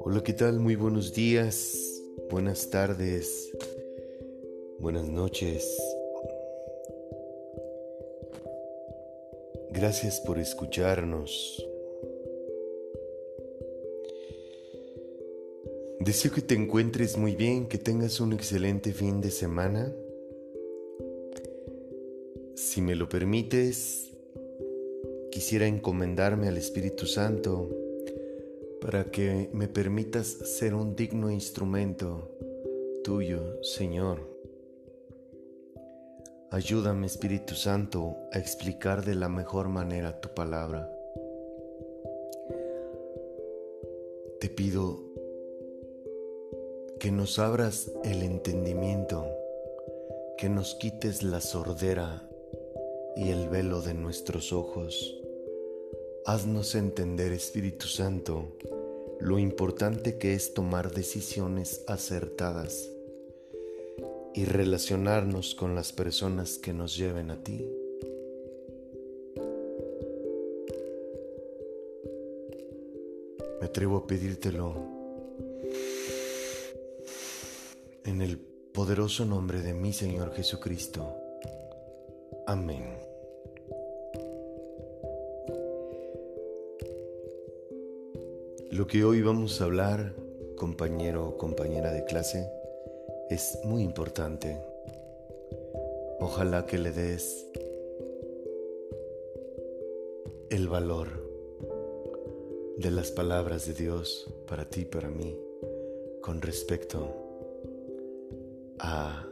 Hola, ¿qué tal? Muy buenos días, buenas tardes, buenas noches. Gracias por escucharnos. Deseo que te encuentres muy bien, que tengas un excelente fin de semana. Si me lo permites, quisiera encomendarme al Espíritu Santo para que me permitas ser un digno instrumento tuyo, Señor. Ayúdame, Espíritu Santo, a explicar de la mejor manera tu palabra. Te pido que nos abras el entendimiento, que nos quites la sordera y el velo de nuestros ojos. Haznos entender, Espíritu Santo, lo importante que es tomar decisiones acertadas y relacionarnos con las personas que nos lleven a ti. Me atrevo a pedírtelo en el poderoso nombre de mi Señor Jesucristo. Amén. Lo que hoy vamos a hablar, compañero o compañera de clase, es muy importante. Ojalá que le des el valor de las palabras de Dios para ti para mí con respecto a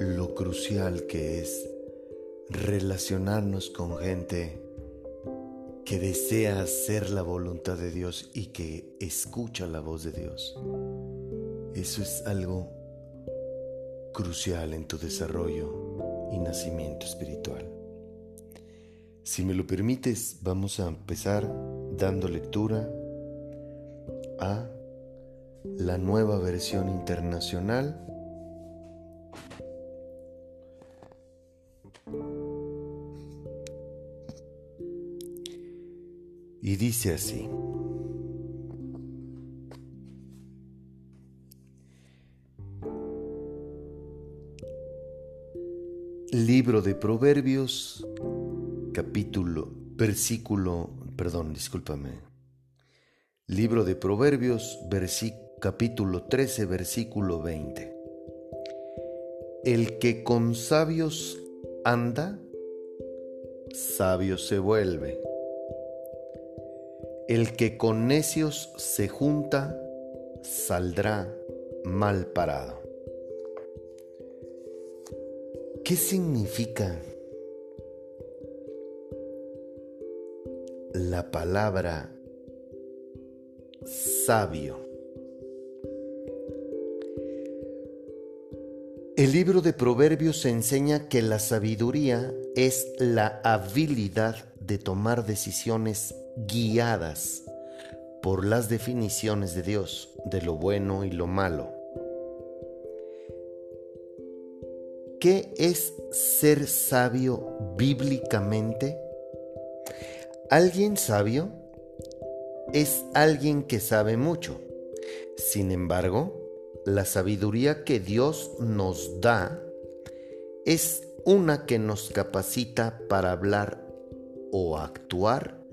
lo crucial que es relacionarnos con gente que desea hacer la voluntad de Dios y que escucha la voz de Dios. Eso es algo crucial en tu desarrollo y nacimiento espiritual. Si me lo permites, vamos a empezar dando lectura a la nueva versión internacional Y dice así. Libro de Proverbios, capítulo, versículo, perdón, discúlpame. Libro de Proverbios, capítulo 13, versículo 20. El que con sabios anda, sabio se vuelve el que con necios se junta, saldrá mal parado. ¿Qué significa la palabra sabio? El libro de Proverbios enseña que la sabiduría es la habilidad de tomar decisiones guiadas por las definiciones de Dios de lo bueno y lo malo. ¿Qué es ser sabio bíblicamente? Alguien sabio es alguien que sabe mucho. Sin embargo, la sabiduría que Dios nos da es una que nos capacita para hablar o actuar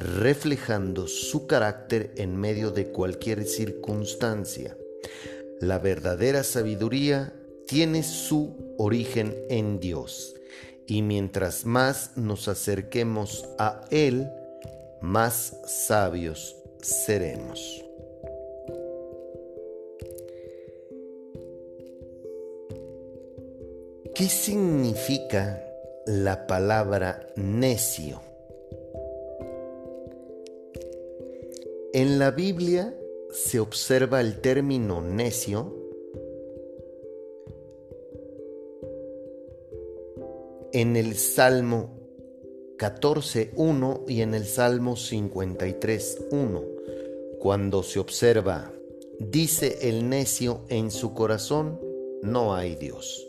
reflejando su carácter en medio de cualquier circunstancia. La verdadera sabiduría tiene su origen en Dios y mientras más nos acerquemos a Él, más sabios seremos. ¿Qué significa la palabra necio? En la Biblia se observa el término necio en el Salmo 14.1 y en el Salmo 53.1, cuando se observa, dice el necio en su corazón, no hay Dios.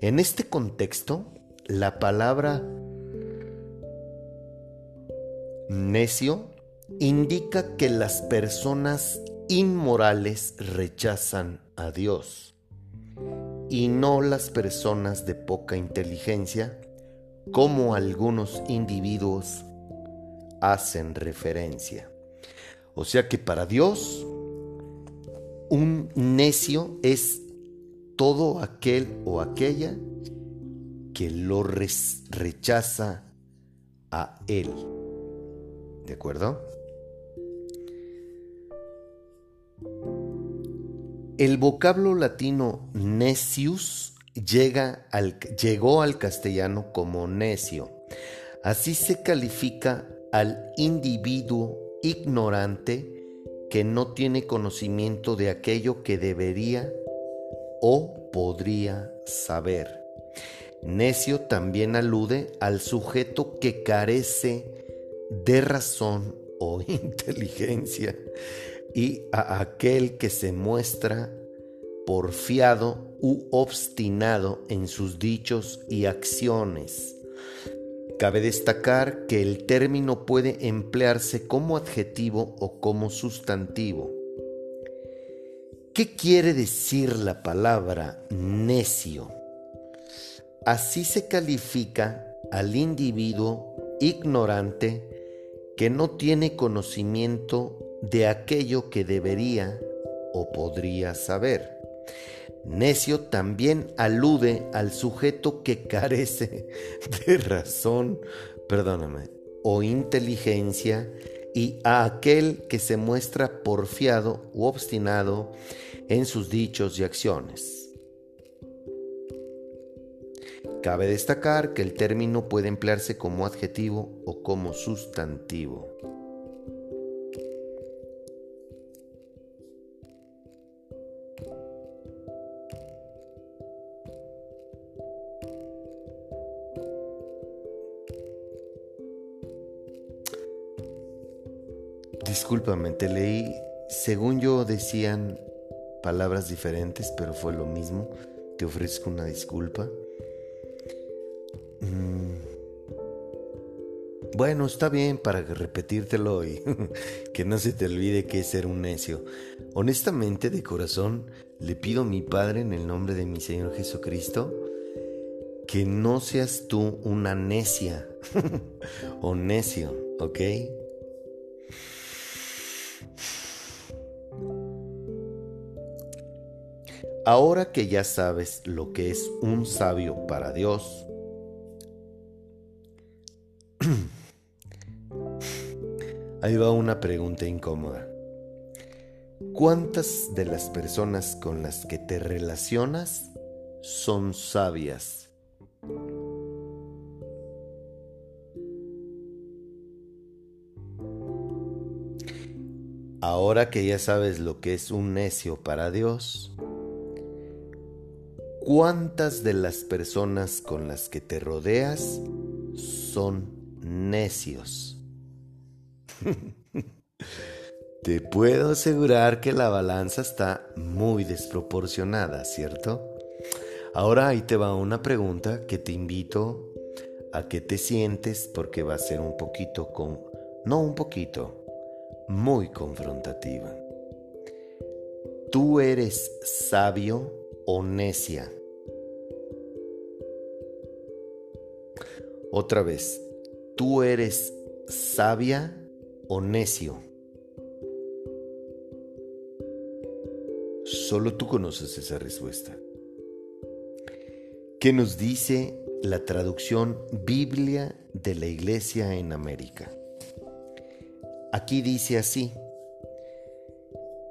En este contexto, la palabra necio indica que las personas inmorales rechazan a Dios y no las personas de poca inteligencia como algunos individuos hacen referencia. O sea que para Dios un necio es todo aquel o aquella que lo rechaza a Él. ¿De acuerdo? El vocablo latino necius llega al, llegó al castellano como necio. Así se califica al individuo ignorante que no tiene conocimiento de aquello que debería o podría saber. Necio también alude al sujeto que carece de razón o inteligencia y a aquel que se muestra porfiado u obstinado en sus dichos y acciones. Cabe destacar que el término puede emplearse como adjetivo o como sustantivo. ¿Qué quiere decir la palabra necio? Así se califica al individuo ignorante que no tiene conocimiento de aquello que debería o podría saber. Necio también alude al sujeto que carece de razón, o inteligencia y a aquel que se muestra porfiado u obstinado en sus dichos y acciones. Cabe destacar que el término puede emplearse como adjetivo o como sustantivo. Discúlpame, te leí, según yo decían palabras diferentes, pero fue lo mismo. Te ofrezco una disculpa. Bueno, está bien para repetírtelo y que no se te olvide que es ser un necio. Honestamente, de corazón, le pido a mi Padre en el nombre de mi Señor Jesucristo que no seas tú una necia o necio, ¿ok? Ahora que ya sabes lo que es un sabio para Dios, Ahí va una pregunta incómoda. ¿Cuántas de las personas con las que te relacionas son sabias? Ahora que ya sabes lo que es un necio para Dios, ¿cuántas de las personas con las que te rodeas son necios? Te puedo asegurar que la balanza está muy desproporcionada, ¿cierto? Ahora ahí te va una pregunta que te invito a que te sientes porque va a ser un poquito con... No un poquito, muy confrontativa. ¿Tú eres sabio o necia? Otra vez, ¿tú eres sabia o necio. Solo tú conoces esa respuesta. ¿Qué nos dice la traducción Biblia de la Iglesia en América? Aquí dice así,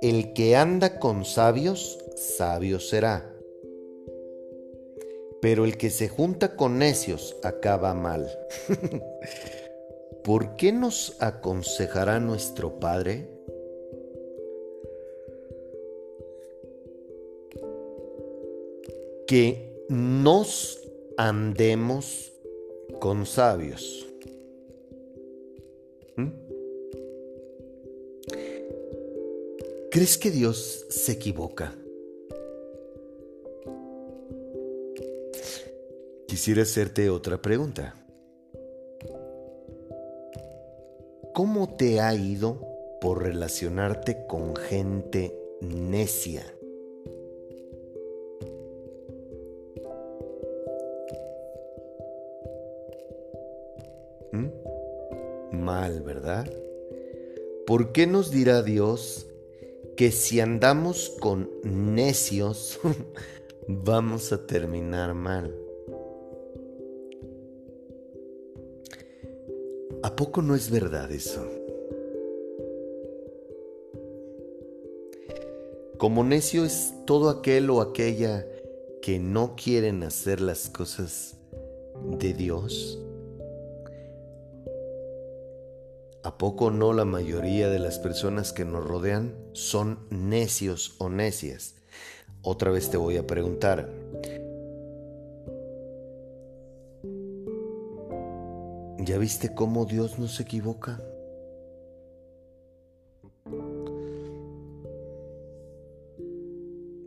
el que anda con sabios, sabio será, pero el que se junta con necios acaba mal. ¿por qué nos aconsejará nuestro Padre? Que nos andemos con sabios. ¿Mm? ¿Crees que Dios se equivoca? quisiera hacerte otra pregunta. ¿Cómo te ha ido por relacionarte con gente necia? ¿Mm? Mal, ¿verdad? ¿Por qué nos dirá Dios que si andamos con necios vamos a terminar mal? ¿A poco no es verdad eso? Como necio es todo aquel o aquella que no quieren hacer las cosas de Dios. ¿A poco no la mayoría de las personas que nos rodean son necios o necias? Otra vez te voy a preguntar, ¿Ya viste cómo Dios no se equivoca?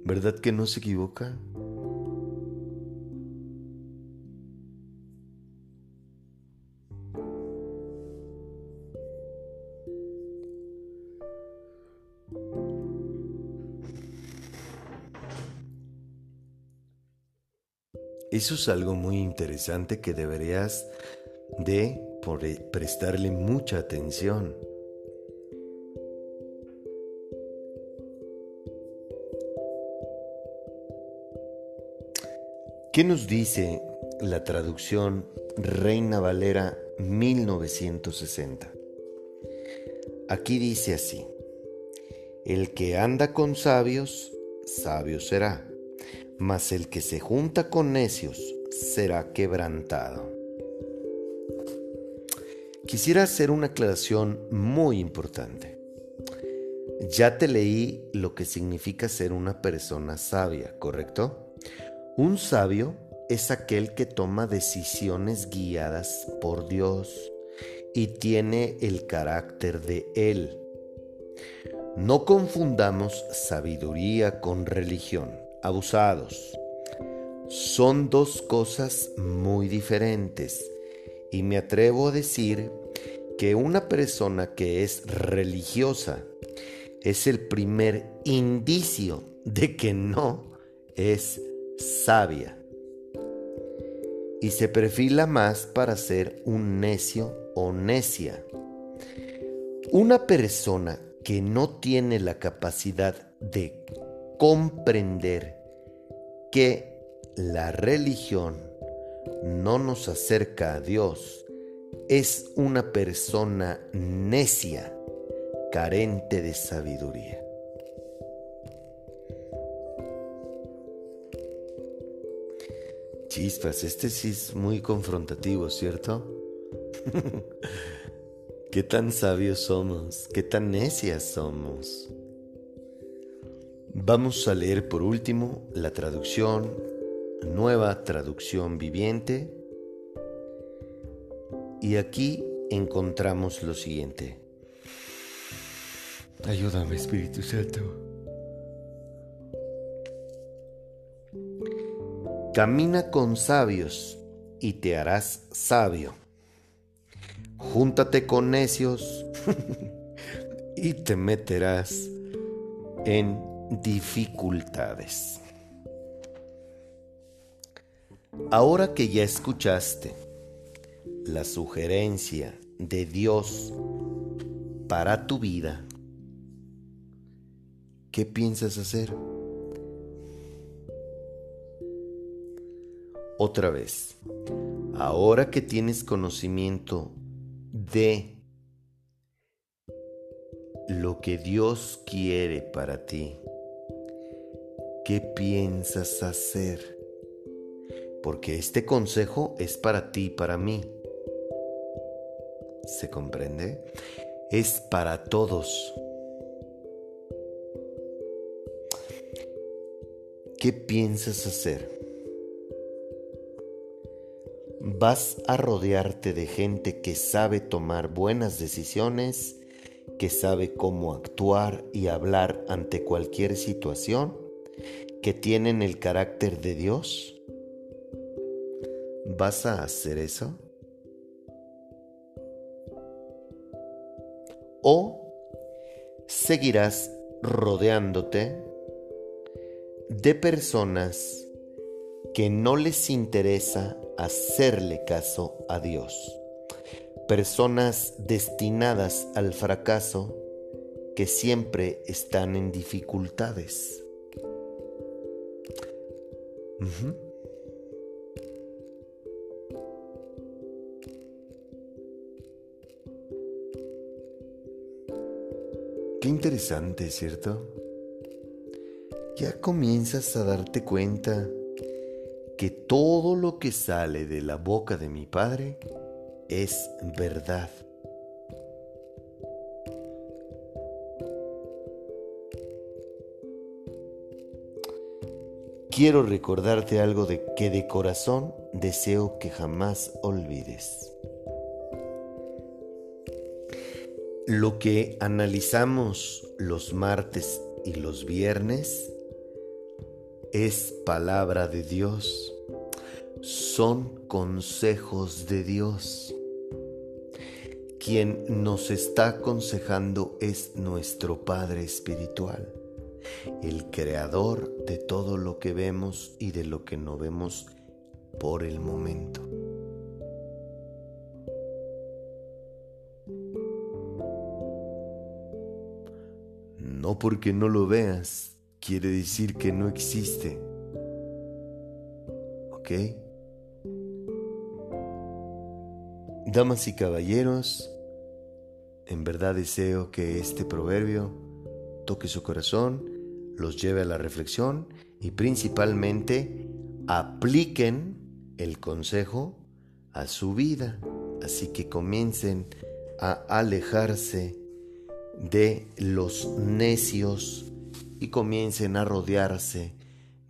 ¿Verdad que no se equivoca? Eso es algo muy interesante que deberías de prestarle mucha atención. ¿Qué nos dice la traducción Reina Valera 1960? Aquí dice así, el que anda con sabios, sabio será, mas el que se junta con necios será quebrantado. Quisiera hacer una aclaración muy importante. Ya te leí lo que significa ser una persona sabia, ¿correcto? Un sabio es aquel que toma decisiones guiadas por Dios y tiene el carácter de Él. No confundamos sabiduría con religión, abusados. Son dos cosas muy diferentes y me atrevo a decir que una persona que es religiosa es el primer indicio de que no es sabia y se perfila más para ser un necio o necia. Una persona que no tiene la capacidad de comprender que la religión no nos acerca a Dios, es una persona necia, carente de sabiduría. Chispas, este sí es muy confrontativo, ¿cierto? ¿Qué tan sabios somos? ¿Qué tan necias somos? Vamos a leer por último la traducción nueva traducción viviente. Y aquí encontramos lo siguiente. Ayúdame, Espíritu Santo. Camina con sabios y te harás sabio. Júntate con necios y te meterás en dificultades. Ahora que ya escuchaste la sugerencia de Dios para tu vida, ¿qué piensas hacer? Otra vez, ahora que tienes conocimiento de lo que Dios quiere para ti, ¿qué piensas hacer? Porque este consejo es para ti y para mí. ¿Se comprende? Es para todos. ¿Qué piensas hacer? Vas a rodearte de gente que sabe tomar buenas decisiones, que sabe cómo actuar y hablar ante cualquier situación, que tienen el carácter de Dios ¿Vas a hacer eso? ¿O seguirás rodeándote de personas que no les interesa hacerle caso a Dios? Personas destinadas al fracaso que siempre están en dificultades. Interesante, ¿cierto? Ya comienzas a darte cuenta que todo lo que sale de la boca de mi Padre es verdad. quiero recordarte algo de que de corazón deseo que jamás olvides. Lo que analizamos los martes y los viernes es palabra de Dios, son consejos de Dios. Quien nos está aconsejando es nuestro Padre Espiritual el creador de todo lo que vemos y de lo que no vemos por el momento. No porque no lo veas quiere decir que no existe. ¿Ok? Damas y caballeros, en verdad deseo que este proverbio toque su corazón los lleve a la reflexión y principalmente apliquen el consejo a su vida. Así que comiencen a alejarse de los necios y comiencen a rodearse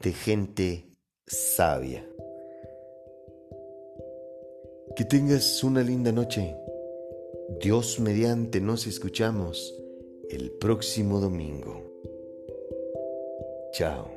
de gente sabia. Que tengas una linda noche. Dios mediante nos escuchamos el próximo domingo. Chao.